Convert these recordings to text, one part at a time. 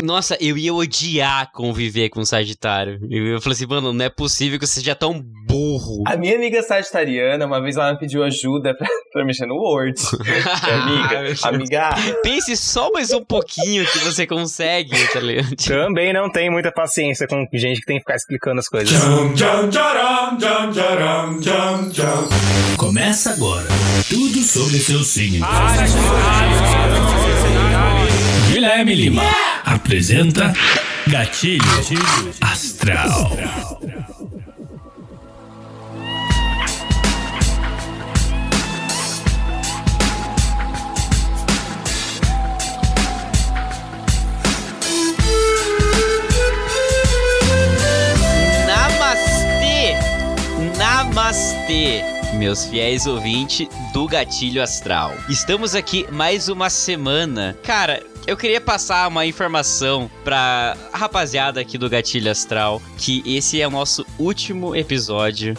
Nossa, eu ia odiar conviver com Sagitário. Eu, falei assim, mano, não é possível que você seja tão burro. A minha amiga sagitariana, uma vez ela me pediu ajuda pra, pra mexer no Word. amiga, amiga. Pense só mais um pouquinho que você consegue, tá ligado? Também não tem muita paciência com gente que tem que ficar explicando as coisas. Começa agora. Tudo sobre seu signo. Guilherme Lima apresenta Gatilho Astral. Namastê! Namastê! Meus fiéis ouvintes do Gatilho Astral. Estamos aqui mais uma semana. Cara, eu queria passar uma informação pra rapaziada aqui do Gatilho Astral que esse é o nosso último episódio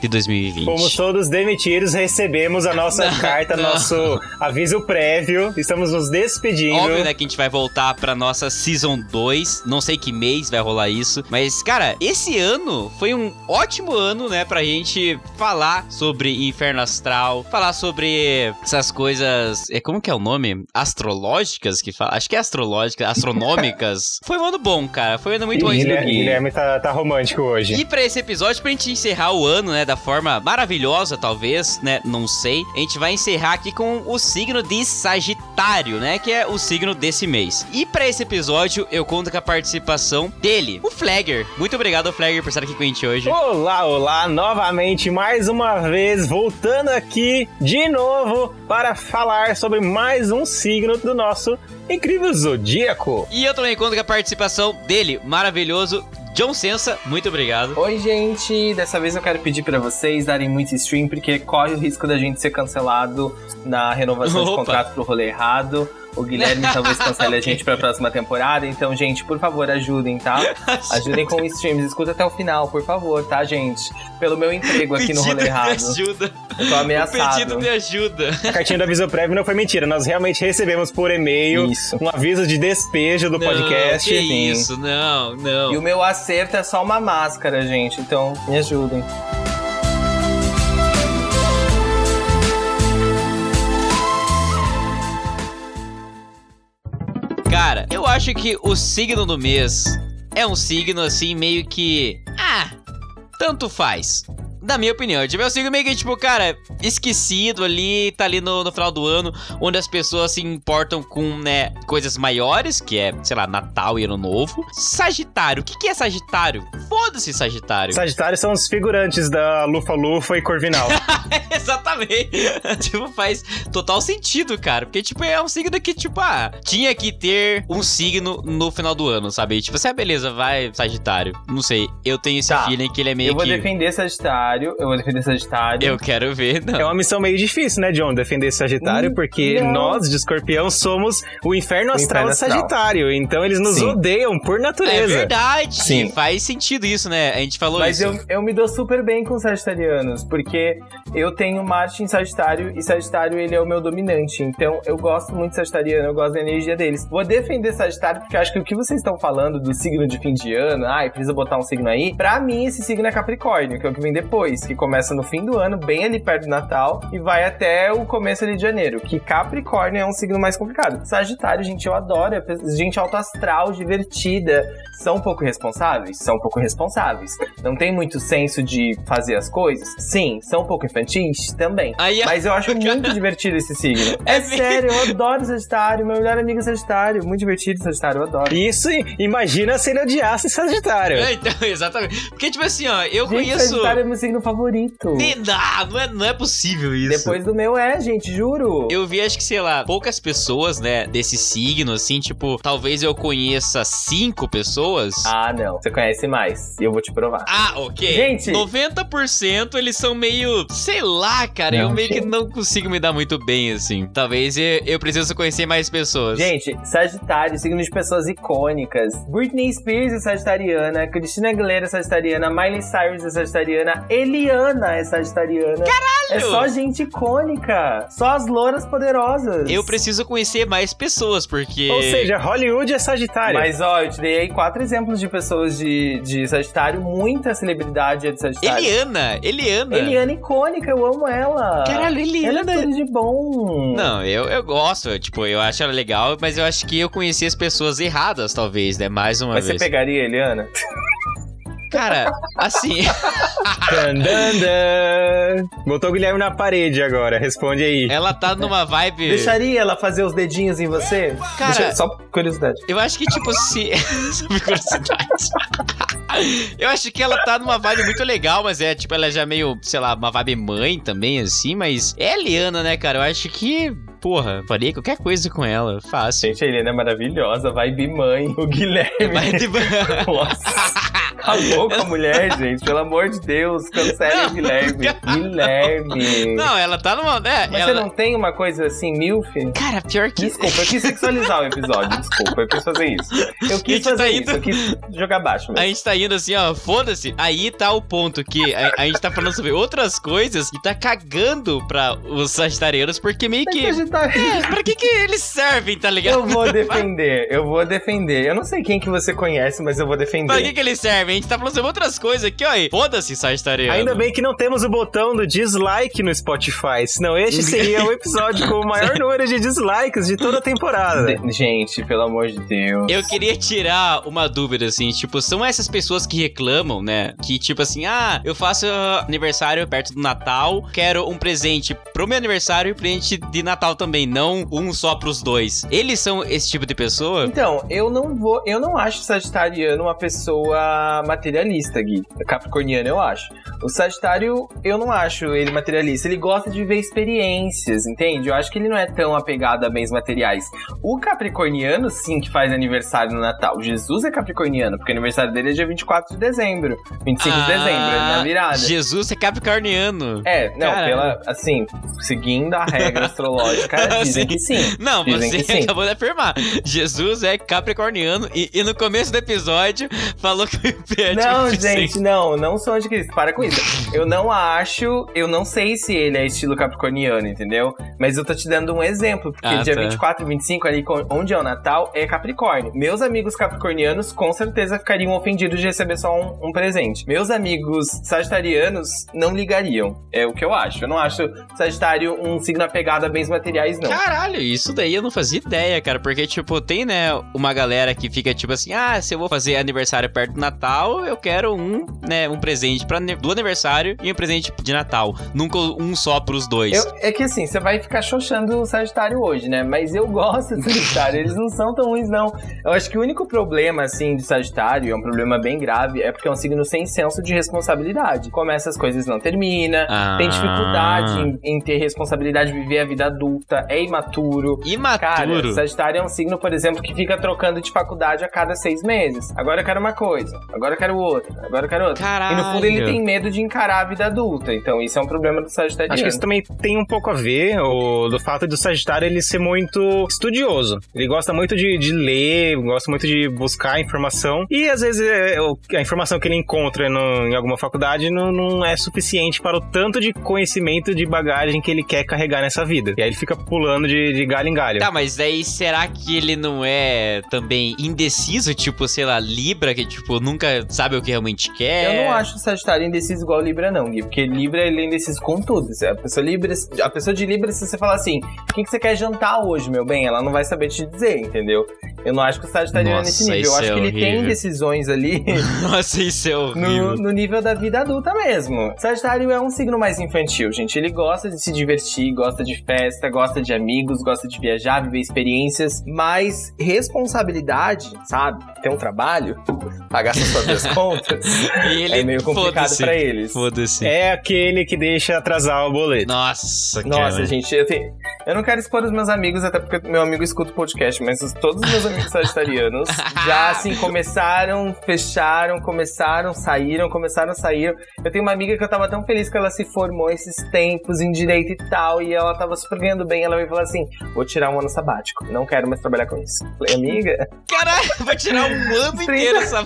de 2020. Fomos todos demitidos, recebemos a nossa Não, carta, não. nosso aviso prévio. Estamos nos despedindo. Óbvio, né, que a gente vai voltar pra nossa Season 2. Não sei que mês vai rolar isso. Mas, cara, esse ano foi um ótimo ano, né, pra gente falar sobre Inferno Astral, falar sobre essas coisas. É, como que é o nome? Astrológicas que fala? Acho que é astrológicas, astronômicas. foi um ano bom, cara. Foi um ano muito bom. Guilherme, Guilherme tá, tá romântico hoje. e pra esse episódio, pra gente encerrar o ano, né, da forma maravilhosa, talvez, né, não sei, a gente vai encerrar aqui com o signo de Sagitário, né, que é o signo desse mês. E pra esse episódio, eu conto com a participação dele, o Flagger. Muito obrigado, Flagger, por estar aqui com a gente hoje. Olá, olá, novamente, mais uma vez, voltando aqui de novo para falar sobre mais um signo do nosso incrível zodíaco. E eu também conto com a participação dele, maravilhoso, John Sensa. Muito obrigado. Oi, gente. Dessa vez eu quero pedir pra vocês darem muito stream, porque corre o risco da gente ser cancelado na renovação de Opa. contrato pro rolê errado. O Guilherme talvez cancele a gente pra próxima temporada. Então, gente, por favor, ajudem, tá? Ajudem com streams. Escuta até o final, por favor, tá, gente? Pelo meu emprego aqui no rolê Pedido de errado. ajuda. Eu tô ameaçado. Pedido de ajuda. A cartinha do aviso prévio não foi mentira, nós realmente recebemos por e-mail Isso. um aviso de despejo do podcast. Não, que sim. isso, não, não. E o meu acerto é só uma máscara, gente. Então, me ajudem. Cara, eu acho que o signo do mês é um signo assim meio que. Ah, tanto faz. Na minha opinião, tipo, é um signo meio que, tipo, cara, esquecido ali, tá ali no, no final do ano, onde as pessoas se importam com, né, coisas maiores, que é, sei lá, Natal e Ano Novo. Sagitário, o que, que é Sagitário? Foda-se, Sagitário. Sagitário são os figurantes da Lufa Lufa e Corvinal. Exatamente. tipo, faz total sentido, cara. Porque, tipo, é um signo que, tipo, ah, tinha que ter um signo no final do ano, sabe? E, tipo, assim, ah, beleza, vai, Sagitário. Não sei. Eu tenho esse Tá. feeling que ele é meio Eu vou que. defender Sagitário. Eu vou defender Sagitário. Eu quero ver, não. É uma missão meio difícil, né, John? Defender Sagitário, Hum, porque não. nós, de escorpião, somos o inferno O astral inferno de astral. Sagitário. Então eles nos Sim. odeiam por É natureza. verdade. Sim. Faz sentido isso, né? A gente falou Mas isso. eu, eu me dou super bem com sagitarianos, porque eu tenho Marte em Sagitário e Sagitário ele é o meu dominante. Então eu gosto muito de Sagitariano, eu gosto da energia deles. Vou defender Sagitário porque eu acho que o que vocês estão falando do signo de fim de ano, ai, precisa botar um signo aí, pra mim esse signo é Capricórnio, que é o que vem depois, que começa no fim do ano, bem ali perto do Natal, e vai até o começo ali de janeiro. Que Capricórnio é um signo mais complicado. Sagitário, gente, eu adoro, é gente alto astral, divertida. São um pouco responsáveis? São um pouco responsáveis. Não tem muito senso de fazer as coisas? Sim. São um pouco infantis? Também. Aí, Mas eu acho muito divertido esse signo. É, É sério, eu adoro Sagitário. Meu melhor amigo é Sagitário. Muito divertido Sagitário, eu adoro. Isso, imagina se ele odiasse Sagitário. É, então, exatamente. Porque, tipo assim, ó, eu Gente, conheço. Sagitário é signo favorito. Não, não é, não é possível isso. Depois do meu é, gente, juro. Eu vi, acho que, sei lá, poucas pessoas, né, desse signo, assim, tipo, talvez eu conheça cinco pessoas. Ah, não. Você conhece mais. E eu vou te provar. Ah, ok. Gente! 90% eles são meio. Sei lá, cara. eu Não, meio que gente. não consigo me dar muito bem, assim. Talvez eu, eu preciso conhecer mais pessoas. Gente, Sagitário, signo de pessoas icônicas. Britney Spears é sagitariana, Christina Aguilera é sagitariana, Miley Cyrus é sagitariana, Eliana é sagitariana. Caralho! É só gente icônica. Só as louras poderosas. Eu preciso conhecer mais pessoas, porque. Ou seja, Hollywood é Sagitário. Mas, ó, eu te dei aí quatro exemplos de pessoas de, de Sagitário. Muita celebridade é de Sagitário. Eliana! Eliana! Eliana icônica, eu amo ela. Caralho, Eliana. Ela é tudo de bom. Não, eu, eu gosto, tipo, eu acho ela legal, mas eu acho que eu conheci as pessoas erradas, talvez, né? Mais uma Mas vez. você pegaria a Eliana? Cara, assim. Dan, dan, dan. Botou o Guilherme na parede agora, responde aí. ela tá numa vibe. Deixaria ela fazer os dedinhos em você? Cara- Deixa- só curiosidade. Eu acho que, tipo, se. Sobre curiosidade. Eu acho que ela tá numa vibe muito legal, mas é, tipo, ela é já meio, sei lá, uma vibe mãe também, assim, mas é a Eliana, né, cara? Eu acho que, porra, faria qualquer coisa com ela, fácil. Gente, a Eliana é maravilhosa. Vibe mãe. O Guilherme. Vai de... Nossa. Acabou com a mulher, gente. Pelo amor de Deus. O Guilherme. Guilherme. Não, ela tá numa. É, Mas ela... você não tem uma coisa assim, milf? Cara, pior que. Desculpa, eu quis sexualizar o episódio. Desculpa, eu quis fazer isso. Eu quis tá fazer indo- isso. Eu quis jogar baixo A mesmo. gente tá indo assim, ó, foda-se. Aí tá o ponto que a, a gente tá falando sobre outras coisas e tá cagando pra os sagitarianos, porque meio que. É, pra que que eles servem, tá ligado? Eu vou defender, eu vou defender. Eu não sei quem que você conhece, mas eu vou defender. Pra que que eles servem? A gente tá falando sobre outras coisas aqui, ó. Foda-se, sagitariano. Ainda bem que não temos o botão do dislike no Spotify, senão este seria o episódio com o maior número de dislikes de toda a temporada. De- Gente, pelo amor de Deus. Eu queria tirar uma dúvida, assim, tipo, são essas pessoas que reclamam, né? Que, tipo assim, ah, eu faço aniversário perto do Natal, quero um presente pro meu aniversário e presente de Natal também, não um só pros dois. Eles são esse tipo de pessoa? Então, eu não vou. Eu não acho o Sagitariano uma pessoa materialista, Gui. Capricorniano, eu acho. O Sagitário, eu não acho ele materialista. Ele gosta de viver experiências, entende? Eu acho que ele não é tão apegado a bens materiais. O Capricorniano, sim, que faz aniversário no Natal. Jesus é Capricorniano, porque o aniversário dele é dia 24 de dezembro. 25 de dezembro, na virada. Ah, Jesus é capricorniano. É, não, Caralho. pela. Assim, seguindo a regra astrológica, dizem que sim. Não, Dizem você sim. acabou de afirmar. Jesus é capricorniano e, e no começo do episódio falou que o é Não, gente, não, não sou anticristo. Para com isso. Eu não acho, eu não sei se ele é estilo capricorniano, entendeu? Mas eu tô te dando um exemplo, porque Ah, dia tá. 24 e 25, ali onde é o Natal, é Capricórnio. Meus amigos capricornianos com certeza ficariam ofendidos de receber só um, um presente. Meus amigos sagitarianos não ligariam. É o que eu acho. Eu não acho Sagitário um signo apegado a bens materiais, não. Caralho, isso daí eu não fazia ideia, cara. Porque, tipo, tem, né, uma galera que fica tipo assim: ah, se eu vou fazer aniversário perto do Natal, eu quero um, né, um presente pra, do aniversário e um presente de Natal. Nunca um só pros dois. Eu- é que assim, você vai ficar xoxando o Sagitário hoje, né? Mas eu gosto do Sagitário, eles não são tão ruins, não. Eu acho que o único problema, assim, de Sagitário, é um problema bem grave, é porque é um signo sem senso de responsabilidade. Começa as coisas e não termina, Ah. tem dificuldade em, em ter responsabilidade de viver a vida adulta, é imaturo. Cara, Imaturo. Sagitário é um signo, por exemplo, que fica trocando de faculdade a cada seis meses. Agora eu quero uma coisa, agora eu quero outra, agora eu quero outra. Caralho. E no fundo ele tem medo de encarar a vida adulta. Então isso é um problema do Sagitário. Acho que isso também tem um pouco a ver o, do fato do Sagitário ele ser muito estudioso. Ele gosta muito de, de ler, gosta muito de buscar informação. E às vezes é, o- a informação que ele encontra no- em alguma faculdade não, não é suficiente para o tanto de conhecimento, de bagagem que ele quer carregar nessa vida. E aí ele fica pulando de, de galho em galho. Tá, mas aí será que ele não é também indeciso? Tipo, sei lá, Libra, que tipo, nunca sabe o que realmente quer? Eu não acho o Sagitário indeciso igual Libra, não, Gui. Porque Libra, ele é indeciso com tudo. A pessoa, Libra, a pessoa de Libra, se você falar assim, o que, que você quer jantar hoje, meu bem? Ela não vai saber te dizer, entendeu? Eu não acho que o Sagitário é Nossa, nesse nível. Eu acho é que ele tem decisões ali Nossa, isso é no, horrível. no nível da vida adulta mesmo. Sagitário é um signo mais infantil, gente. Ele gosta de se divertir, gosta de festa, gosta de amigos, gosta de viajar, viver experiências. Mas responsabilidade, sabe? Ter um trabalho, pagar suas próprias contas, E ele, é meio complicado pra eles. Foda-se. É aquele que deixa atrasar o boleto. Nossa, Nossa, cara. gente, eu, tenho- eu não quero expor os meus amigos, até porque meu amigo escuta o podcast, mas os- todos os meus amigos sagitarianos já, assim, começaram, fecharam, começaram, saíram, começaram, saíram. Eu tenho uma amiga que eu tava tão feliz que ela se formou esses tempos em direito e tal, e ela tava super ganhando bem. Ela veio falar assim: vou tirar um ano sabático, não quero mais trabalhar com isso. Falei, amiga, Caralho, vai tirar um ano 30. inteiro essa.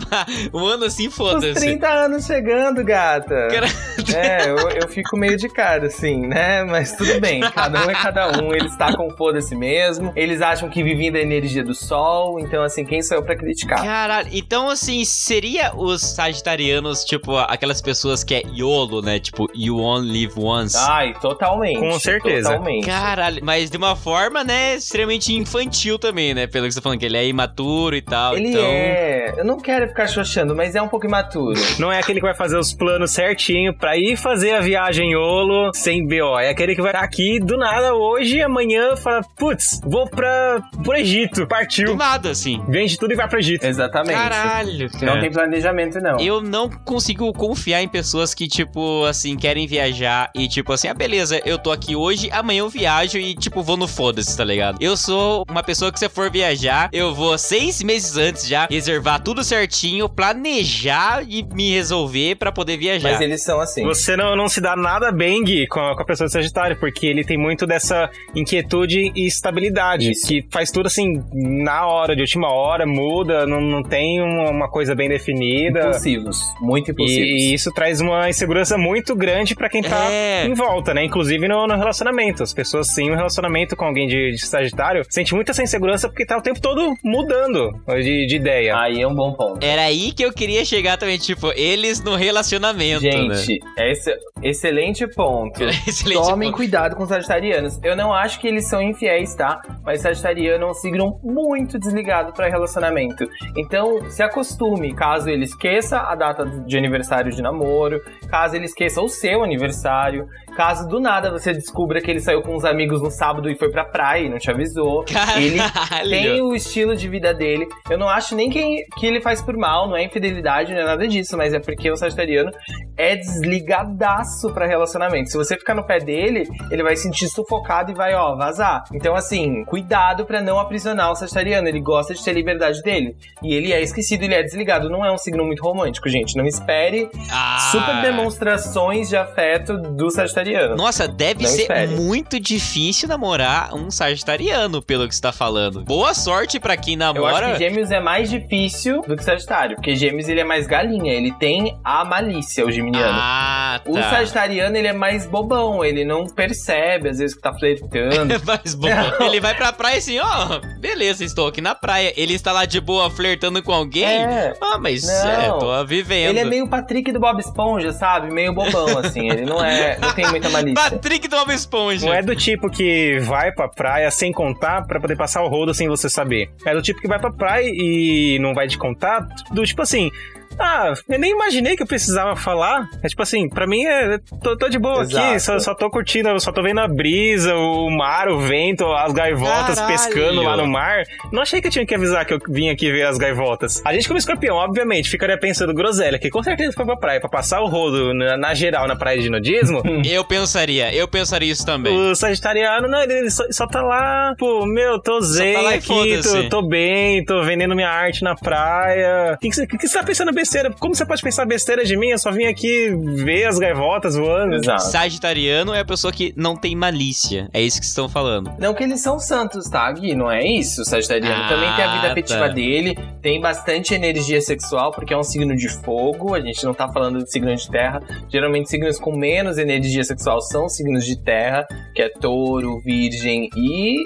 Um ano assim, foda-se. 30 anos chegando, gata. Cara- É, eu, eu fico meio de cara, assim, né? Mas tudo bem, cada um é cada um. Eles tacam foda-se mesmo. Eles acham que vivem da energia do sol. Então, assim, quem sou eu pra criticar? Caralho, então assim, seria os sagitarianos, tipo, aquelas pessoas que é YOLO, né? Tipo, you only live once. Ai, totalmente. Com certeza. Totalmente. Caralho, mas de uma forma, né, extremamente infantil também, né? Pelo que você tá falando, que ele é imaturo e tal. Ele então... é. Eu não quero ficar xoxando, mas é um pouco imaturo. Não é aquele que vai fazer os planos certinho pra ir fazer a viagem YOLO sem BO. É aquele que vai estar aqui do nada hoje e amanhã fala, putz, vou pra, pro Egito. Partiu. Nada, assim. Vende tudo e vai pro Egito. Exatamente. Caralho, Não cara. tem planejamento, não. Eu não consigo confiar em pessoas que, tipo, assim, querem viajar e, tipo, assim, ah, beleza, eu tô aqui hoje, amanhã eu viajo e, tipo, vou no foda-se, tá ligado? Eu sou uma pessoa que, se for viajar, eu vou seis meses antes já reservar tudo certinho, planejar e me resolver pra poder viajar. Mas eles são assim. Você não, não se dá nada bem, Gui, com a, com a pessoa de Sagitário, porque ele tem muito dessa inquietude e estabilidade, Isso. que faz tudo assim, na hora, de última hora, muda, não, não tem uma, uma coisa bem definida. Impulsivos. Muito impulsivos. E, e isso traz uma insegurança muito grande pra quem tá É. em volta, né? Inclusive no, no relacionamento. As pessoas, sim, um relacionamento com alguém de, de Sagitário, sente muito essa insegurança porque tá o tempo todo mudando de, de ideia. Aí é um bom ponto. Era aí que eu queria chegar também, tipo, eles no relacionamento, né? Gente, é esse, excelente ponto. Excelente Tomem ponto. cuidado com os sagitarianos. Eu não acho que eles são infiéis, tá? Mas sagitariano é um signo muito desligado para relacionamento. Então, se acostume, caso ele esqueça a data de aniversário de namoro, caso ele esqueça o seu aniversário, caso do nada você descubra que ele saiu com uns amigos no sábado e foi pra praia e não te avisou. Ele Caralho. tem o estilo de vida dele. Eu não acho nem que, que ele faz por mal, não é infidelidade, não é nada disso, mas é porque o sagitariano é desligadaço pra relacionamento. Se você ficar no pé dele, ele vai se sentir sufocado e vai, ó, vazar. Então, assim, cuidado pra não aprisionar o sagitariano. Ele gosta de ter liberdade dele. E ele é esquecido, ele é desligado. Não é um signo muito romântico, gente. Não espere Ah. super demonstrações de afeto do sagitariano. Nossa, deve Não ser espere. muito difícil namorar um sagitariano, pelo que você tá falando. Boa sorte pra quem Eu acho namora. que Gêmeos é mais difícil do que Sagitário, porque Gêmeos ele é mais galinha, ele tem a malícia, o geminiano. Ah, tá. O Sagitariano, ele é mais bobão, ele não percebe, às vezes, que tá flertando. Mas bom, ele vai pra praia assim, ó, beleza, estou aqui na praia. Ele está lá de boa flertando com alguém. É. Ah, mas Não. é, tô vivendo. Ele é meio Patrick do Bob Esponja, sabe? Meio bobão, assim. Ele não é. Não tem muita malícia. Patrick do Bob Esponja. Não é do tipo que vai pra praia sem contar pra poder passar o rodo sem você saber. É do tipo que vai pra praia e não vai te contar. Do tipo assim. Ah, eu nem imaginei que eu precisava falar. É tipo assim, pra mim é. Tô, tô de boa aqui, Exato. só, só tô curtindo, só tô vendo a brisa, o mar, o vento, as gaivotas Caralho. pescando lá no mar. Não achei que eu tinha que avisar que eu vim aqui ver as gaivotas. A gente, como escorpião, obviamente, ficaria pensando groselha, que com certeza foi pra praia, pra passar o rodo na, na geral na praia de nudismo. Eu pensaria, eu pensaria isso também. O Sagitariano, não, ele só, só tá lá, pô, meu, tô zen tá lá e aqui, tô, tô bem, tô vendendo minha arte na praia. O que, que, você- que que você tá pensando besteira? Como você pode pensar besteira de mim? Eu só vim aqui ver as gaivotas voando. Exato. Sagitariano é a pessoa que não tem malícia. É isso que vocês estão falando. Não que eles são santos, tá, Gui? Não é isso. O Sagitariano Ah, também tem a vida afetiva tá. dele, tem bastante energia sexual, porque é um signo de fogo. A gente não tá falando de signo de terra. Geralmente, signos com menos energia sexual são signos de terra, que é touro, virgem e.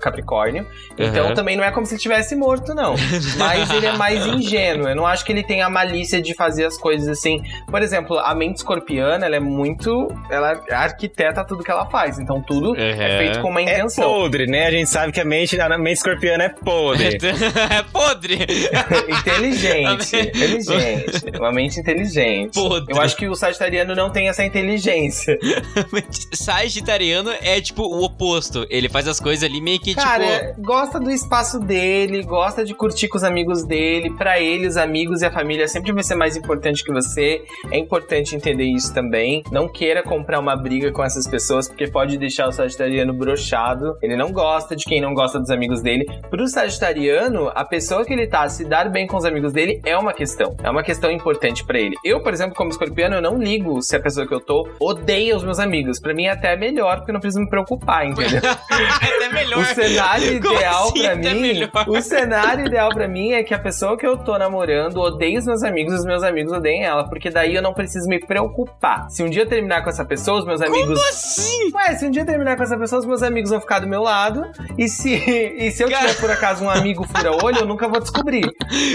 Capricórnio. Então Uhum. também não é como se ele tivesse morto, não. Mas ele é mais ingênuo. Eu não acho que ele tem a malícia de fazer as coisas assim. Por exemplo, a mente escorpiana, ela é muito. Ela arquiteta tudo que ela faz. Então tudo é Uhum. feito com uma É intenção. podre, né? A gente sabe que a mente, a mente escorpiana é podre. é podre. inteligente, inteligente. Uma mente inteligente. Podre. Eu acho que o sagitariano não tem essa inteligência. Sagitariano é tipo o oposto. Ele faz as coisas ali Ele meio que, Cara, tipo. gosta do espaço dele, gosta de curtir com os amigos dele. Pra ele, os amigos e a família sempre vai ser mais importante que você. É importante entender isso também. Não queira comprar uma briga com essas pessoas, porque pode deixar o sagitariano brochado. Ele não gosta de quem não gosta dos amigos dele. Pro sagitariano, a pessoa que ele tá, se dar bem com os amigos dele, é uma questão. É uma questão importante pra ele. Eu, por exemplo, como escorpiano, eu não ligo se a pessoa que eu tô odeia os meus amigos. Pra mim é até melhor, porque eu não preciso me preocupar, entendeu? até melhor. O cenário ideal assim, pra até mim, melhor? o cenário ideal pra mim é que a pessoa que eu tô namorando odeie os meus amigos e os meus amigos odeiem ela, porque daí eu não preciso me preocupar. Se um dia eu terminar com essa pessoa, os meus amigos Como assim? Ué, se um dia eu terminar com essa pessoa, os meus amigos vão ficar do meu lado. E se, e se eu Cara- tiver, por acaso, um amigo fura-olho, eu nunca vou descobrir.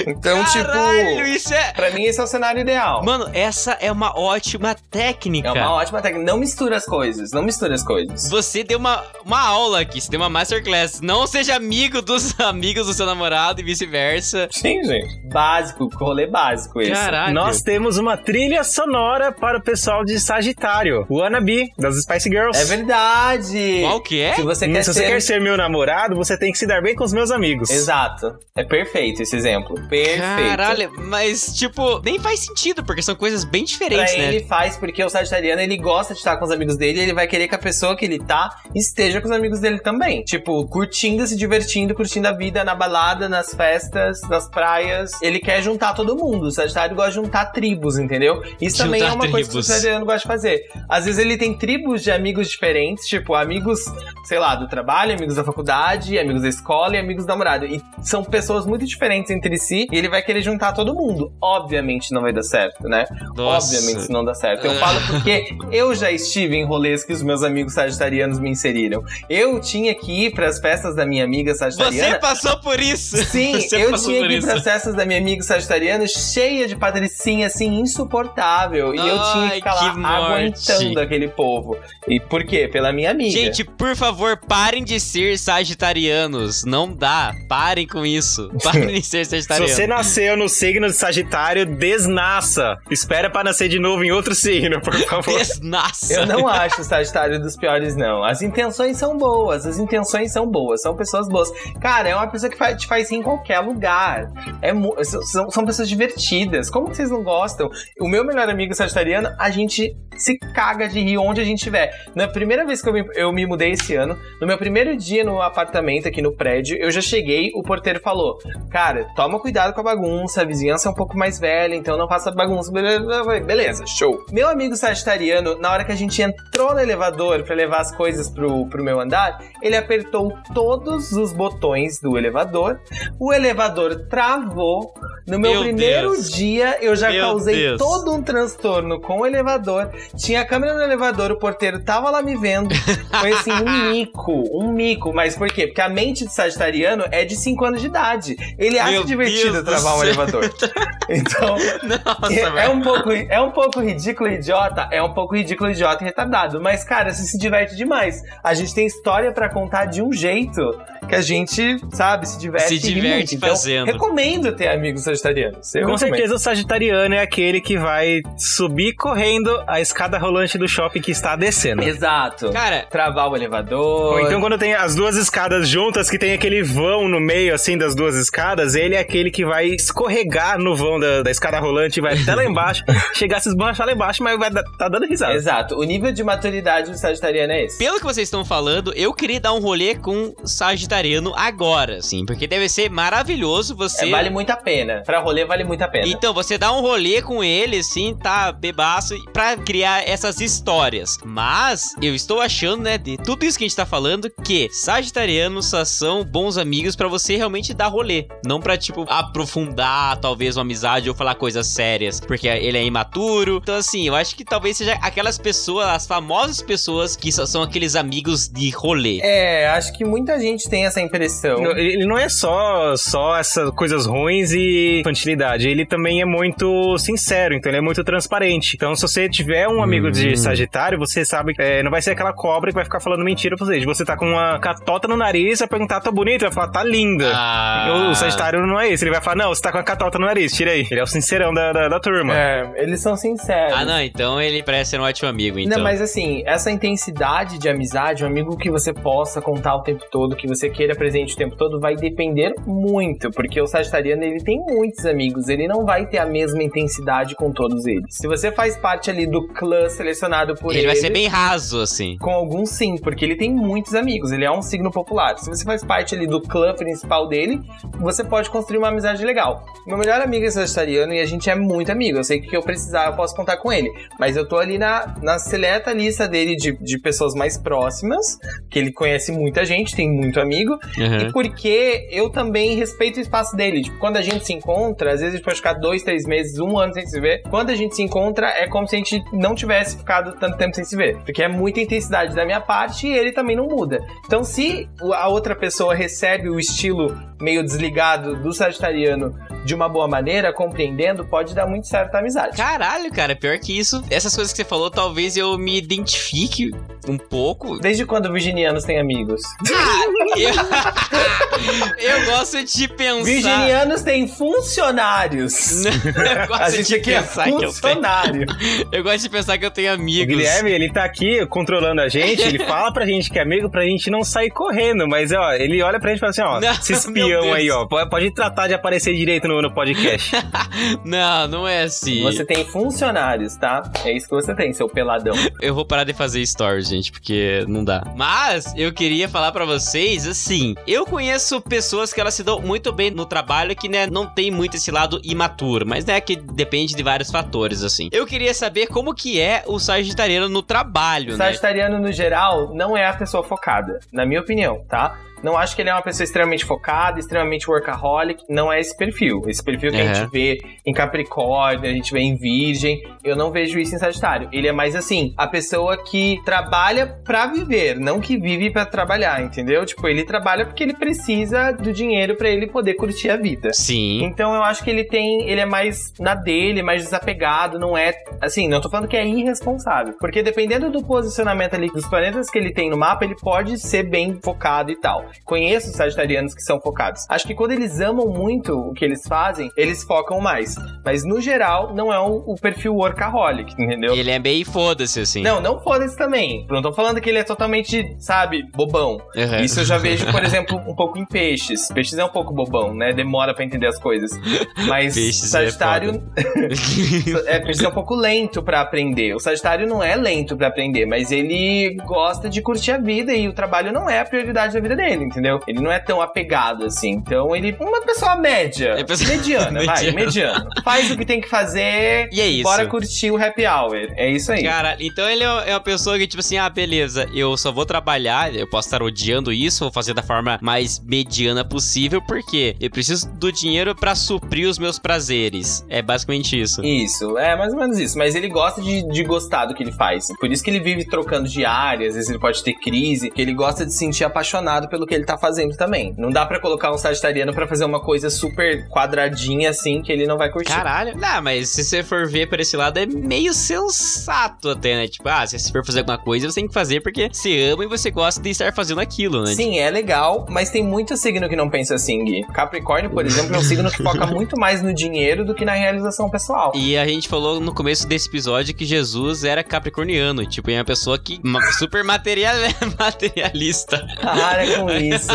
Então, Caralho, tipo, isso é. pra mim esse é o cenário ideal. Mano, essa é uma ótima técnica. É uma ótima técnica. Não mistura as coisas. Não mistura as coisas. Você deu uma, uma aula aqui, você deu uma masterclass. Não seja amigo dos amigos do seu namorado e vice-versa. Sim, gente. Básico, rolê básico esse. Caralho. Nós temos uma trilha sonora para o pessoal de Sagitário. O Wannabe, das Spice Girls. É verdade. Qual que é? Se você quer Se ser... você quer ser meu namorado, você tem que se dar bem com os meus amigos. Exato. É perfeito esse exemplo. Perfeito. Caralho, mas tipo, nem faz sentido, porque são coisas bem Pra diferentes, né? ele faz, porque o sagitariano, ele gosta de estar com os amigos dele e ele vai querer que a pessoa que ele tá esteja com os amigos dele também. Tipo, curtindo, se divertindo, curtindo a vida na balada, nas festas, nas praias. Ele quer juntar todo mundo. O sagitário gosta de juntar tribos, entendeu? Isso também é Juntar uma coisa que o tribos. sagitariano gosta de fazer. Às vezes ele tem tribos de amigos diferentes, tipo, amigos, sei lá, do trabalho, amigos da faculdade, amigos da escola e amigos do namorado. E são pessoas muito diferentes entre si e ele vai querer juntar todo mundo. Obviamente não vai dar certo, né? Nossa. Obviamente isso não dá certo. Eu falo porque eu já estive em rolês que os meus amigos sagitarianos me inseriram. Eu tinha que ir pras festas da minha amiga Você sagitariana. passou por isso. Sim, Você eu tinha que ir isso. pras festas da minha amiga sagitariana cheia de patricinha, assim, insuportável. E eu tinha que Ai, ficar lá morte. aguentando aquele povo. E por quê? Pela minha amiga. Gente, por favor, parem de ser sagitarianos. Não dá. Parem com isso. Parem de ser Se sagitarianos. você nasceu no signo de Sagitário, desnasça. Espera pra nascer de novo em outro signo, por favor. Desnasça. Eu não acho o Sagitário dos piores, não. As intenções são boas, as intenções são boas, são pessoas boas. Cara, é uma pessoa que faz- te faz rir em qualquer lugar. É são, são pessoas divertidas. Como vocês não gostam? O meu melhor amigo sagitariano, a gente se caga de rir onde a gente estiver. Na primeira vez que eu me, eu me mudei esse ano, no meu primeiro dia no apartamento aqui no prédio, eu já cheguei, o porteiro falou: Cara, toma cuidado com a bagunça, a vizinhança é um pouco mais velha, então não faça bagunça. Beleza, show. Meu amigo sagitariano, na hora que a gente entrou no elevador pra levar as coisas pro, pro meu andar, ele apertou todos os botões do elevador, o elevador travou. No meu, Meu primeiro Deus. dia, eu já Meu causei Deus. todo um transtorno com o elevador. Tinha câmera no elevador, o porteiro tava lá me vendo. Foi assim, um mico, um mico. Mas por quê? Porque a mente de sagitariano é de 5 anos de idade. Ele acha Meu divertido Deus travar um elevador. Então, Nossa, é, é um pouco, é um pouco ridículo e idiota, é um pouco ridículo, idiota e retardado. Mas, cara, você se diverte demais. A gente tem história pra contar de um jeito que a gente, sabe, se diverte Se e diverte. Então, fazendo. recomendo ter amigos sagitarianos. Eu Com recomendo. certeza o Sagitariano é aquele que vai subir correndo a escada rolante do shopping que está descendo. Exato. Cara, Travar o elevador. Ou então quando tem as duas escadas juntas, que tem aquele vão no meio, assim, das duas escadas, ele é aquele que vai escorregar no vão da, da escada rolante, vai até lá embaixo, chegar a se esborrachar lá embaixo, mas vai tá dando risada. Exato. O nível de maturidade do sagitariano é esse. pelo que vocês estão falando, eu queria dar um rolê com Sagitariano agora, assim, porque deve ser maravilhoso você. É, vale muito a pena. Pra rolê vale muito a pena. Então, você dá um rolê com ele, assim, tá bebaço, pra criar essas histórias. Mas, eu estou achando, né, de tudo isso que a gente tá falando, que Sagitarianos só são bons amigos pra você realmente dar rolê. Não pra, tipo, aprofundar, talvez, uma amizade ou falar coisas sérias, porque ele é imaturo. Então, assim, eu acho que talvez seja aquelas pessoas, as famosas pessoas que só são aqueles amigos de rolê. É, acho que muita gente tem essa impressão. Não, Ele não é só, só essas coisas ruins e infantilidade. Ele também é muito sincero, então ele é muito transparente. Então, se você tiver um amigo Hum. de Sagitário, você sabe que é, não vai ser aquela cobra que vai ficar falando mentira pra você. De Você tá com uma catota no nariz, vai perguntar, tá bonita? Vai falar, tá linda. Ah. O, o Sagitário não é isso. Ele vai falar, não, você tá com a catota no nariz, tira aí. Ele é o sincerão da, da, da turma. É, eles são sinceros. Ah, não, então ele parece ser um ótimo amigo, então. Não, mas assim, essa intensidade de amizade, um amigo que você possa contar o tempo todo, que você queira presente o tempo todo, vai depender muito, porque o sagitariano, ele tem muitos amigos, ele não vai ter a mesma intensidade com todos eles. Se você faz parte ali do clã selecionado por ele... ele vai ser bem raso, assim. Com alguns sim, porque ele tem muitos amigos, ele é um signo popular. Se você faz parte ali do clã principal dele, você pode construir uma amizade legal. Meu melhor amigo é sagitariano e a gente é muito amigo. Eu sei que o que eu precisar, eu posso contar com ele. Mas eu tô ali na, na seleta lista dele de, de pessoas mais próximas, que ele conhece muita gente, tem muito amigo. Uhum. E porque eu também respeito o espaço dele. Tipo, quando a gente se encontra, às vezes a gente pode ficar dois, três meses, um ano sem se ver. Quando a gente se encontra, é como se a gente não tivesse ficado tanto tempo sem se ver. Porque é muita intensidade da minha parte e ele também não muda. Então, se a outra pessoa recebe o estilo meio desligado do sagitariano de uma boa maneira, compreendendo, pode dar muito certo a amizade. Caralho, cara, pior que isso, essas coisas que você falou, talvez eu me identifique um pouco. Desde quando virginianos têm amigos? eu, eu gosto de pensar. Virginianos têm funcionários. eu gosto A gente de aqui é pensar que eu tenho. funcionário. Eu gosto de pensar que eu tenho O amigos. Guilherme, ele tá aqui controlando a gente, ele fala pra gente que é amigo pra gente não sair correndo, mas ó, ele olha pra gente e fala assim, ó, Não, esse meu Deus. aí, ó, pode, tratar de aparecer direito no, no podcast. Não, não é assim. Você tem funcionários, tá? É isso que você tem, seu peladão. Eu vou parar de fazer stories, gente, porque não dá. Mas eu queria falar pra vocês, assim, eu conheço pessoas que elas se dão muito bem no trabalho que, né, não tem muito esse lado imaturo, mas né, que depende de vários fatores, assim. Eu queria saber como que é o sagitariano no trabalho, O né? sagitariano, no geral, não é a pessoa focada, na minha opinião, tá? Não acho que ele é uma pessoa extremamente focada, extremamente workaholic. Não é esse perfil. Esse perfil que a Uhum. gente vê em Capricórnio, a gente vê em Virgem. Eu não vejo isso em Sagitário. Ele é mais assim, a pessoa que trabalha pra viver, não que vive pra trabalhar, entendeu? Tipo, ele trabalha porque ele precisa do dinheiro pra ele poder curtir a vida. Sim. Então eu acho que ele tem. Ele é mais na dele, mais desapegado, não é. Assim, não tô falando que é irresponsável. Porque dependendo do posicionamento ali dos planetas que ele tem no mapa, ele pode ser bem focado e tal. Conheço sagitarianos que são focados. Acho que quando eles amam muito o que eles fazem, eles focam mais. Mas no geral, não é o, o perfil workaholic, entendeu? Ele é bem foda-se, assim. Não, não foda-se também. Não tô falando que ele é totalmente, sabe, bobão. Uhum. Isso eu já vejo, por exemplo, um pouco em peixes. Peixes é um pouco bobão, né? Demora pra entender as coisas. Mas Peixes é Sagitário é, peixes é um pouco lento pra aprender. O Sagitário não é lento pra aprender, mas ele gosta de curtir a vida e o trabalho não é a prioridade da vida dele, entendeu? Ele não é tão apegado assim. Então ele uma pessoa média, É pessoa- mediana, vai, Mediana. Faz o que tem que fazer. E é isso. Bora curtir o happy hour. É isso aí. Cara, então ele é é uma pessoa que, tipo assim, ah, beleza, eu só vou trabalhar, eu posso estar odiando isso, vou fazer da forma mais mediana possível, porque eu preciso do dinheiro pra suprir os meus prazeres. É basicamente isso. Isso, é mais ou menos isso. Mas ele gosta de, de gostar do que ele faz. Por isso que ele vive trocando de área, às vezes ele pode ter crise, que ele gosta de se sentir apaixonado pelo que ele tá fazendo também. Não dá pra colocar um sagitariano pra fazer uma coisa super quadradinha assim que ele não vai curtir. Caralho. Não, mas se você for ver por esse lado, é meio sensato até, né? Tipo, ah, se você for fazer alguma coisa, você tem que fazer porque você ama e você gosta de estar fazendo aquilo, né? Sim, é legal, mas tem muito signo que não pensa assim, Gui. Capricórnio, por exemplo, é um signo que foca muito mais no dinheiro do que na realização pessoal. E a gente falou no começo desse episódio que Jesus era capricorniano. Tipo, é uma pessoa que. super material, materialista. Para com isso.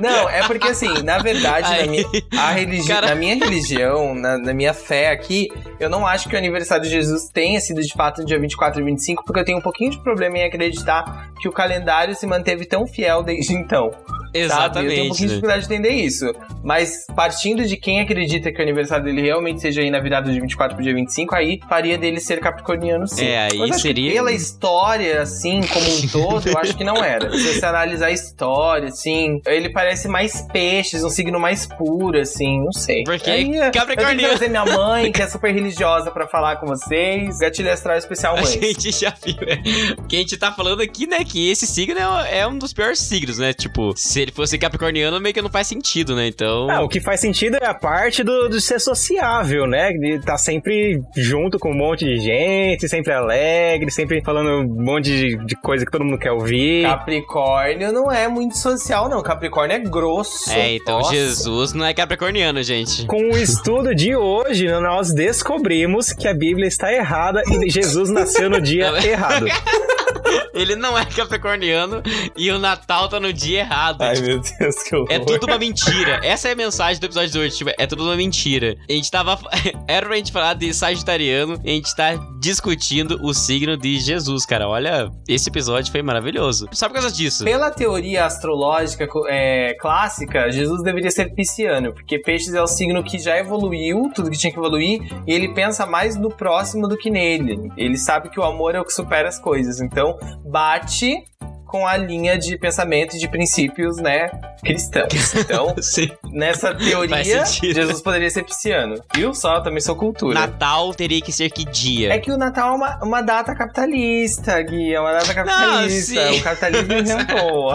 Não, é porque assim, na verdade, Ai. na minha, a religi Cara. na minha religião, na, na minha fé aqui, eu não acho que o aniversário de Jesus tenha sido de fato no dia 24 e 25, porque eu tenho um pouquinho de problema em acreditar que o calendário se manteve tão fiel desde então. Sabe? Eu tenho um Exatamente. pouquinho de dificuldade de entender isso. Mas partindo de quem acredita que o aniversário dele realmente seja aí na virada de 24 pro dia 25, aí faria dele ser capricorniano sim. É, aí Mas seria- pela história, assim, como um todo, eu acho que não era. Se você analisar a história, assim, ele parece mais peixes, um signo mais puro, assim, não sei. Porque Aí, é, Eu tenho que capricorniano. minha mãe, que é super religiosa, pra falar com vocês. Gatilho Astral Especial A Mãe. gente já viu, né? Que a gente tá falando aqui, né? Que esse signo é, é um dos piores signos, né? Tipo, se se ele fosse capricorniano, meio que não faz sentido, né? Então. Ah, o que faz sentido é a parte do, de ser sociável, né? De estar tá sempre junto com um monte de gente, sempre alegre, sempre falando um monte de, de coisa que todo mundo quer ouvir. Capricórnio não é muito social, não. Capricórnio é grosso. É, então Nossa. Jesus não é capricorniano, gente. Com o estudo de hoje, nós descobrimos que a Bíblia está errada e Jesus nasceu no dia errado. Ele não é capricorniano e o Natal tá no dia errado. Ai, Tipo, meu Deus, que horror. É tudo uma mentira. Essa é a mensagem do episódio de hoje. Tipo, é tudo uma mentira. A gente tava. Era pra gente falar de Sagitariano a gente tá discutindo o signo de Jesus, cara. Olha, esse episódio foi maravilhoso. Só por causa disso. Pela teoria astrológica é, clássica, Jesus deveria ser pisciano, porque peixes é o signo que já evoluiu, tudo que tinha que evoluir, e ele pensa mais no próximo do que nele. Ele sabe que o amor é o que supera as coisas. Então, bate com a linha de pensamento e de princípios, né, cristãos. Então, Sim. nessa teoria. Jesus poderia ser pisciano. Viu só? Eu também sou cultura. Natal teria que ser que dia? É que o Natal é uma, uma data capitalista, Gui. É uma data capitalista. sim. o capitalismo inventou.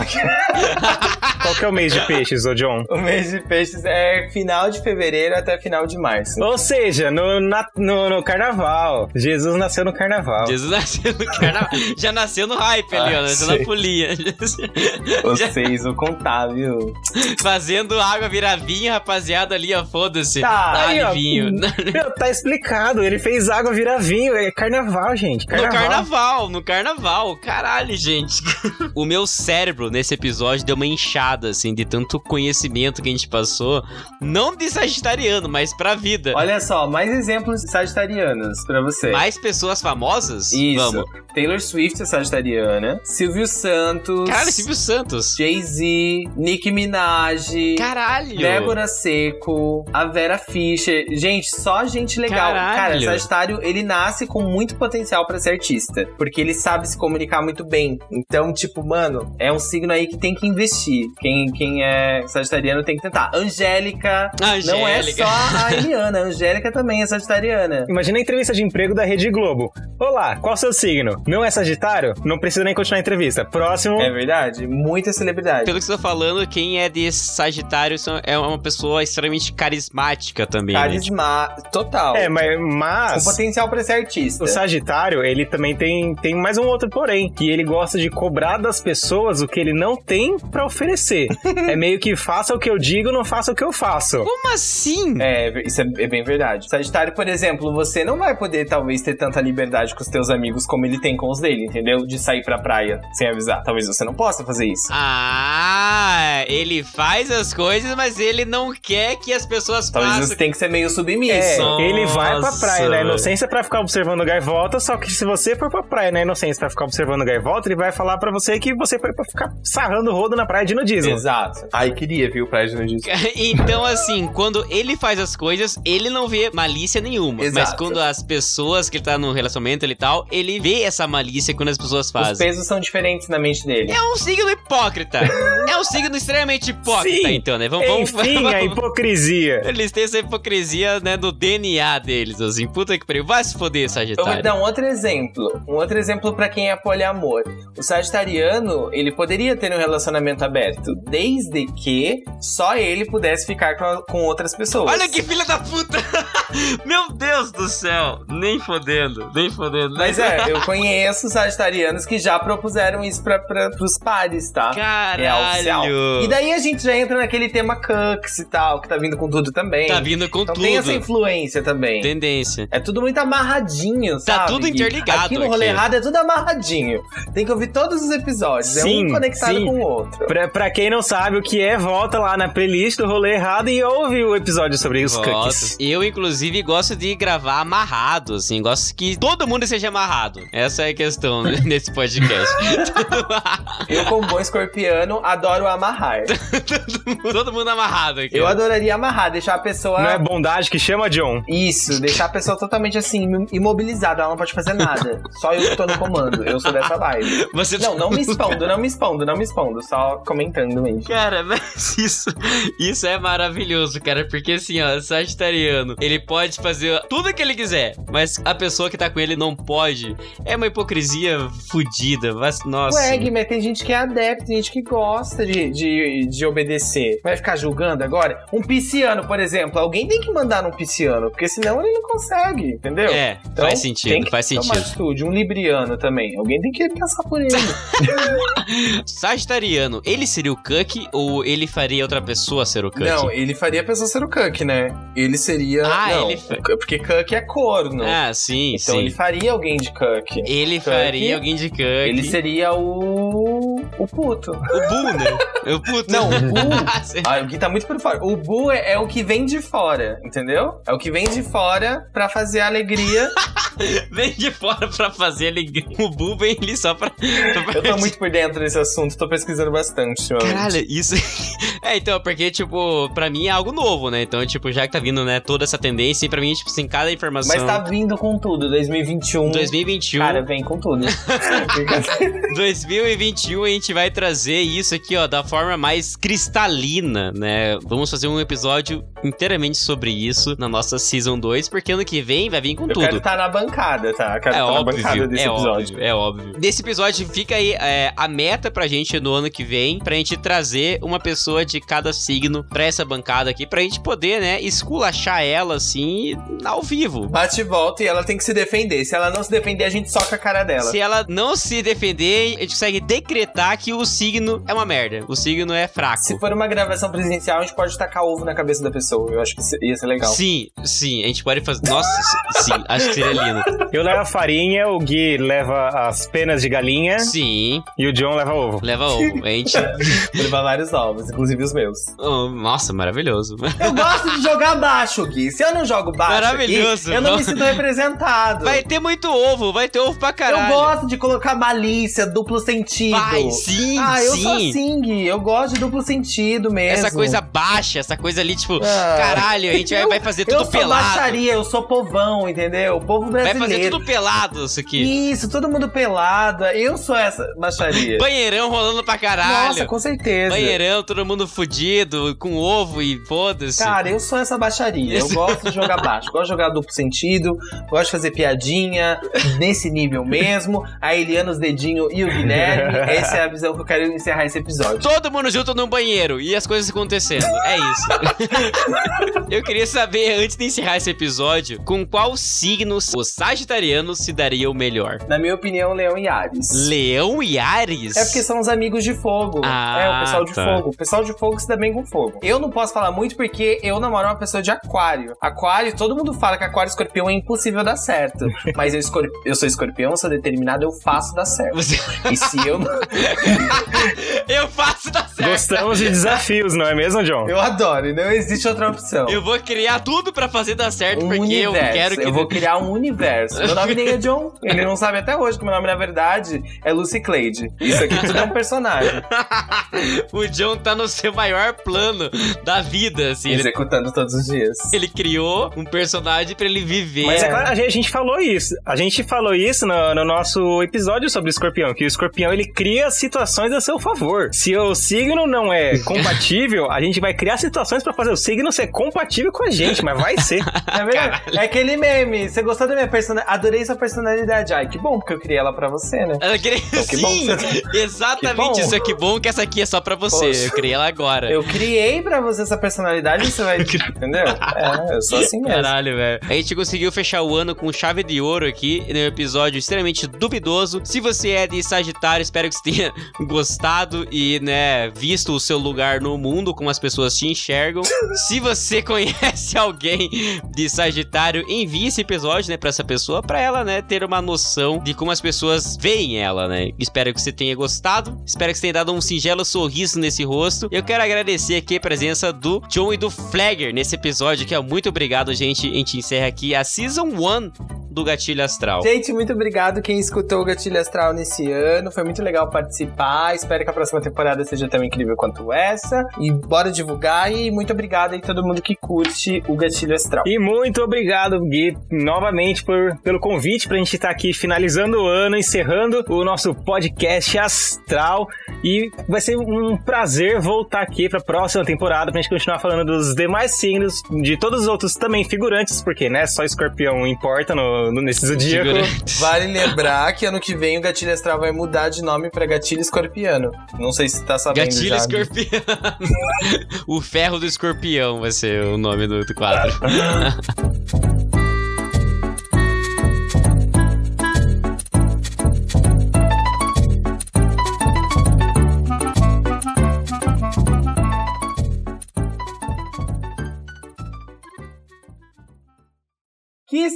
Qual que é o mês de peixes, ô John? o mês de peixes é final de fevereiro até final de março. Ou seja, no, na- no, no carnaval. Jesus nasceu no carnaval. Jesus nasceu no carnaval. Já nasceu no hype ali, ó. Ah, Nasceu na folia. Vocês, vou contar, viu? Fazendo água virar vinho, rapaziada ali, ó. Foda-se. Tá, aí, ó. vinho. Meu, tá explicado. Ele fez água virar vinho. É carnaval, gente. No Carnaval. carnaval, no carnaval. Caralho, gente. o meu cérebro nesse episódio deu uma inchada, assim, de tanto conhecimento que a gente passou. Não de sagitariano, mas pra vida. Olha só, mais exemplos sagitarianos pra você. Mais pessoas famosas? Isso. Vamos. Taylor Swift é sagitariana. Silvio Santos. Caralho, Silvio Santos. Jay-Z. Nicki Minaj. Caralho. Débora Seco, a Vera Fischer. Gente, só gente legal. Caralho. Cara, Sagitário, ele nasce com muito potencial pra ser artista. Porque ele sabe se comunicar muito bem. Então, tipo, mano, é um signo aí que tem que investir. Quem, quem é sagitariano tem que tentar. Angélica. Não é Angélica. só a Eliana. A Angélica também é sagitariana. Imagina a entrevista de emprego da Rede Globo. Olá, qual o seu signo? Não é Sagitário? Não precisa nem continuar a entrevista. Próximo. É verdade? Muita celebridade. Pelo que você tá falando, quem é de Sagitário é uma pessoa extremamente carismática também. né? Carisma total. É, mas, Com mas potencial pra ser artista. o Sagitário, ele também tem, tem mais um outro porém, que ele gosta de cobrar das pessoas o que ele não tem pra oferecer. é meio que faça o que eu digo, não faça o que eu faço. Como assim? É, isso é, é bem verdade. Sagitário, por exemplo, você não vai poder, talvez, ter tanta liberdade com os teus amigos como ele tem com os dele, entendeu? De sair pra praia sem avisar. Talvez você não possa fazer isso. Ah, ele faz as coisas, mas ele não quer que as pessoas Talvez façam. você tem que ser meio submisso. É, ele vai pra praia na velho. inocência pra ficar observando gaivota, só que se você for pra praia na inocência pra ficar observando gaivota, ele vai falar pra você que você foi pra ficar sarrando rodo na praia de nudismo. Exato. Ai, queria, viu, praia de nudismo. Então, assim, quando ele faz as coisas, ele não vê malícia nenhuma. Mas Exato. quando as pessoas que ele tá no relacionamento e tal, ele vê essa malícia quando as pessoas Os fazem. pesos são diferentes na mente dele. É um signo hipócrita. é um signo extremamente hipócrita, Sim. então, né? Vamos, vamos, Enfim, a vamos- hipocrisia. Eles têm essa hipocrisia, né, do DNA deles, assim. Puta que pariu. Vai se foder, Eu vou te Sagitário. dar um outro exemplo. Um outro exemplo pra quem é poliamor. O sagitariano, ele poderia ter um relacionamento aberto, desde que só ele pudesse ficar com, com outras pessoas. Olha que filha da puta! Meu Deus do céu! Nem fodendo, nem fodendo. Mas é, eu conheço sagitarianos que já propuseram isso pra, pra, pros pares, tá? É oficial. Caralho! E daí a gente já entra naquele tema Cux e tal, que tá vindo com tudo também. Tá vindo com então tudo. tem essa influência também. Tendência. É tudo muito amarradinho, sabe? Tá tudo interligado Aqui no rolê aqui. errado é tudo amarradinho. Tem que ouvir todos os episódios. é Sim, um conectado sim. com o outro. Pra, pra quem não sabe o que é, volta lá na playlist do Rolê Errado e ouve o episódio sobre os Gosto. cookies. Eu, inclusive, gosto de gravar amarrado, assim. Gosto que todo mundo seja amarrado. Essa é a questão nesse podcast. Eu, como bom escorpiano, adoro amarrar. todo mundo amarrado aqui. Eu adoraria amarrar, deixar a pessoa. Não é bondade que chama, John? Isso, deixar a pessoa totalmente assim, imobilizada. Ela não pode fazer nada. Só eu que tô no comando. Eu sou dessa vibe. Você Não, não me expondo, não me expondo, não me expondo. Só comentando mesmo. Cara, mas isso, isso é maravilhoso, cara, porque assim, ó, Sagitariano, ele pode fazer tudo que ele quiser, mas a pessoa que tá com ele não pode. É uma hipocrisia fodida. Mas, nossa. Ué, Gui, mas tem gente que é adepto, tem gente que gosta de, de, de obedecer. Vai ficar julgando agora? Um pisciano, por exemplo. Alguém tem que mandar num pisciano, porque senão ele não consegue, entendeu? É, Então, faz sentido, tem que faz sentido. atitude. Um libriano também. Alguém tem que passar por ele. Sagitariano, ele seria o Cuck ou ele faria outra pessoa ser o Cuck? não, ele faria a pessoa ser o Cuck, né? Ele seria. Ah, não, ele fa- Porque Cuck é corno. Ah, sim, então sim. ele faria alguém de Cuck. Ele Cuck. faria alguém de Cuck. Ele seria o. O puto. O Boo, né? O puto. Não, o Bu. Ah, o Gui tá muito por fora. O Bu é, é o que vem de fora, entendeu? É o que vem de fora pra fazer a alegria. Vem de fora pra fazer alegria. O Boo vem ali só pra. Eu tô muito por dentro desse assunto, tô pesquisando bastante, ultimamente. Caralho, isso. é, então, porque, tipo, pra mim é algo novo, né? Então, tipo, já que tá vindo, né, toda essa tendência, e pra mim, tipo assim, cada informação. Mas tá vindo com tudo, 2021. 2021. Cara, vem com tudo. Brincadeira. 2021 a gente vai trazer isso aqui, ó, da forma mais cristalina, né? Vamos fazer um episódio inteiramente sobre isso na nossa Season 2, porque ano que vem vai vir com Eu tudo. quero estar na bancada, tá? Eu quero É estar na óbvio, bancada desse é episódio. óbvio, é óbvio. Nesse episódio fica aí é, a meta pra gente no ano que vem, pra gente trazer uma pessoa de cada signo pra essa bancada aqui, pra gente poder, né, esculachar ela, assim, ao vivo. Bate e volta e ela tem que se defender. Se ela não se defender, a gente soca a cara dela. Se ela não se defender, a gente consegue decretar que o signo é uma merda. O signo é fraco. Se for uma gravação presencial, a gente pode tacar ovo na cabeça da pessoa. Eu acho que ia ser legal. Sim, sim, a gente pode fazer. Nossa, sim, acho que seria lindo. Eu levo a farinha, o Gui leva as penas de galinha Sim, e o John leva ovo. leva ovo. A gente. Vou levar vários ovos, inclusive os meus. Oh, nossa, maravilhoso. Eu gosto de jogar baixo, Gui. Se eu não jogo baixo, Maravilhoso. aqui, eu não me sinto representado. Vai ter muito ovo, vai ter ovo pra eu caralho. gosto de colocar malícia, duplo sentido. Vai, sim, ah, eu sim. sou assim. Eu gosto de duplo sentido mesmo. Essa coisa baixa, essa coisa ali, tipo, Ah. caralho, a gente vai, Eu- vai fazer Eu tudo sou pelado. baixaria, eu sou povão, entendeu? O povo Vai brasileiro. fazer tudo pelado isso aqui. Isso, todo mundo pelado. Eu sou essa baixaria. Banheirão rolando pra caralho. Nossa, com certeza. Banheirão, todo mundo fudido, com ovo e foda-se. Cara, eu sou essa baixaria. Eu gosto de jogar baixo. Gosto de jogar duplo sentido. Gosto de fazer piadinha nesse nível mesmo. A Eliana, os dedinhos e o Guilherme. Essa é a visão que eu quero encerrar esse episódio. Todo mundo junto num banheiro e as coisas acontecendo. É isso. Eu queria saber, antes de encerrar esse episódio, com qual signo os sagitarianos se dariam melhor? Na minha opinião, Leão e Ares. Leão e Ares? É porque são os amigos de fogo. Ah, é, o pessoal de tá. fogo. O pessoal de fogo se dá bem com fogo. Eu não posso falar muito porque eu namoro uma pessoa de aquário. Aquário, todo mundo fala que aquário e escorpião é impossível dar certo. Mas eu, eu sou escorpião, sou determinado, eu faço dar certo. Você... E se eu. Eu faço certo. Gostamos de desafios, não é mesmo, John? Eu adoro, e não existe outra opção. Eu vou criar tudo pra fazer dar certo, Um porque eu universo. quero que... Eu vou criar um universo. Meu nome nem é John. Ele não sabe até hoje que meu nome, na verdade, é Lucy Clade. Isso aqui tudo é um personagem. o John tá no seu maior plano da vida, assim. Ele, Executando todos os dias. ele criou um personagem pra ele viver. Mas é claro, a gente, a gente falou isso. A gente falou isso no, no nosso episódio sobre o escorpião, que o escorpião ele cria situações a seu favor. Se o signo não é compatível, a gente vai criar situações pra fazer o signo ser compatível com a gente, mas vai ser. É. É aquele meme. Você gostou da minha personalidade? Adorei sua personalidade. Ai, que bom, porque eu criei ela pra você, né? Ela queria... que bom Sim, que exatamente Que bom. isso. É que bom que essa aqui é só pra você. Poxa. Eu criei ela agora. Eu criei pra você essa personalidade e você vai. Entendeu? É, eu sou assim mesmo. Caralho, velho. A gente conseguiu fechar o ano com chave de ouro aqui, num episódio extremamente duvidoso. Se você é de Sagitário, espero que você tenha gostado e, né, visto o seu lugar no mundo, como as pessoas te enxergam. Se você conhece alguém de Sagitário, envie esse episódio, né, pra essa pessoa, pra ela, né, ter uma noção de como as pessoas veem ela, né. Espero que você tenha gostado. Espero que você tenha dado um singelo sorriso nesse rosto. Eu quero agradecer aqui a presença do John e do Flagger nesse episódio, que é muito obrigado, gente. A gente encerra aqui a Season 1 do Gatilho Astral. Gente, muito obrigado quem escutou o Gatilho Astral nesse ano. Foi muito legal participar. Espero que a próxima temporada seja tão incrível quanto essa. E bora divulgar. E muito obrigado aí todo mundo que curte o Gatilho Astral. E muito obrigado, Gui, novamente por, pelo convite pra gente estar aqui finalizando o ano, encerrando o nosso podcast astral. E vai ser um prazer voltar aqui pra próxima temporada pra gente continuar falando dos demais signos, de todos os outros também figurantes, porque, né, só escorpião importa no, no, nesse zodíaco. Vale lembrar que ano que vem o Gatilho Astral vai mudar de nome pra Gatilho Escorpiano. Não sei se tá sabendo Já. escorpião. o ferro do escorpião vai ser o nome do, do quadro.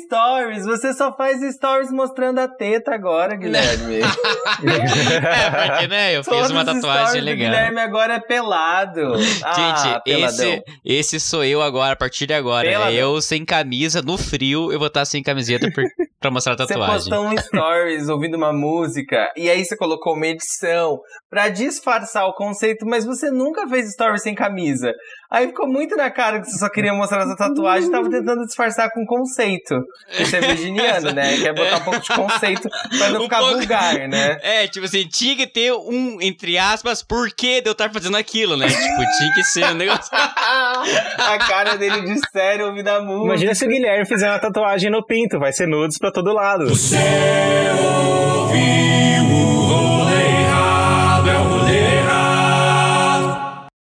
stories? Você só faz stories mostrando a teta agora, Guilherme. é, porque, né, eu fiz Todos uma os tatuagem legal. Guilherme agora é pelado. ah, Gente, peladão. esse, esse sou eu agora, a partir de agora. né? Peladão. Eu sem camisa, no frio, eu vou estar sem camiseta por- pra mostrar a Você tatuagem. postou um stories ouvindo uma música e aí você colocou uma edição pra disfarçar o conceito, mas você nunca fez stories sem camisa. Aí ficou muito na cara que você só queria mostrar essa tatuagem e tava tentando disfarçar com conceito. Você é virginiano, né? Quer botar um pouco de conceito pra não Um ficar pouco. vulgar, né? É, tipo assim, tinha que ter um, entre aspas, porquê de eu estar fazendo aquilo, né? Tipo, tinha que ser um negócio. a cara dele de sério ouvindo a música. Imagina se o Guilherme fizer uma tatuagem no pinto, vai ser nudes pra todo lado. Você ouviu?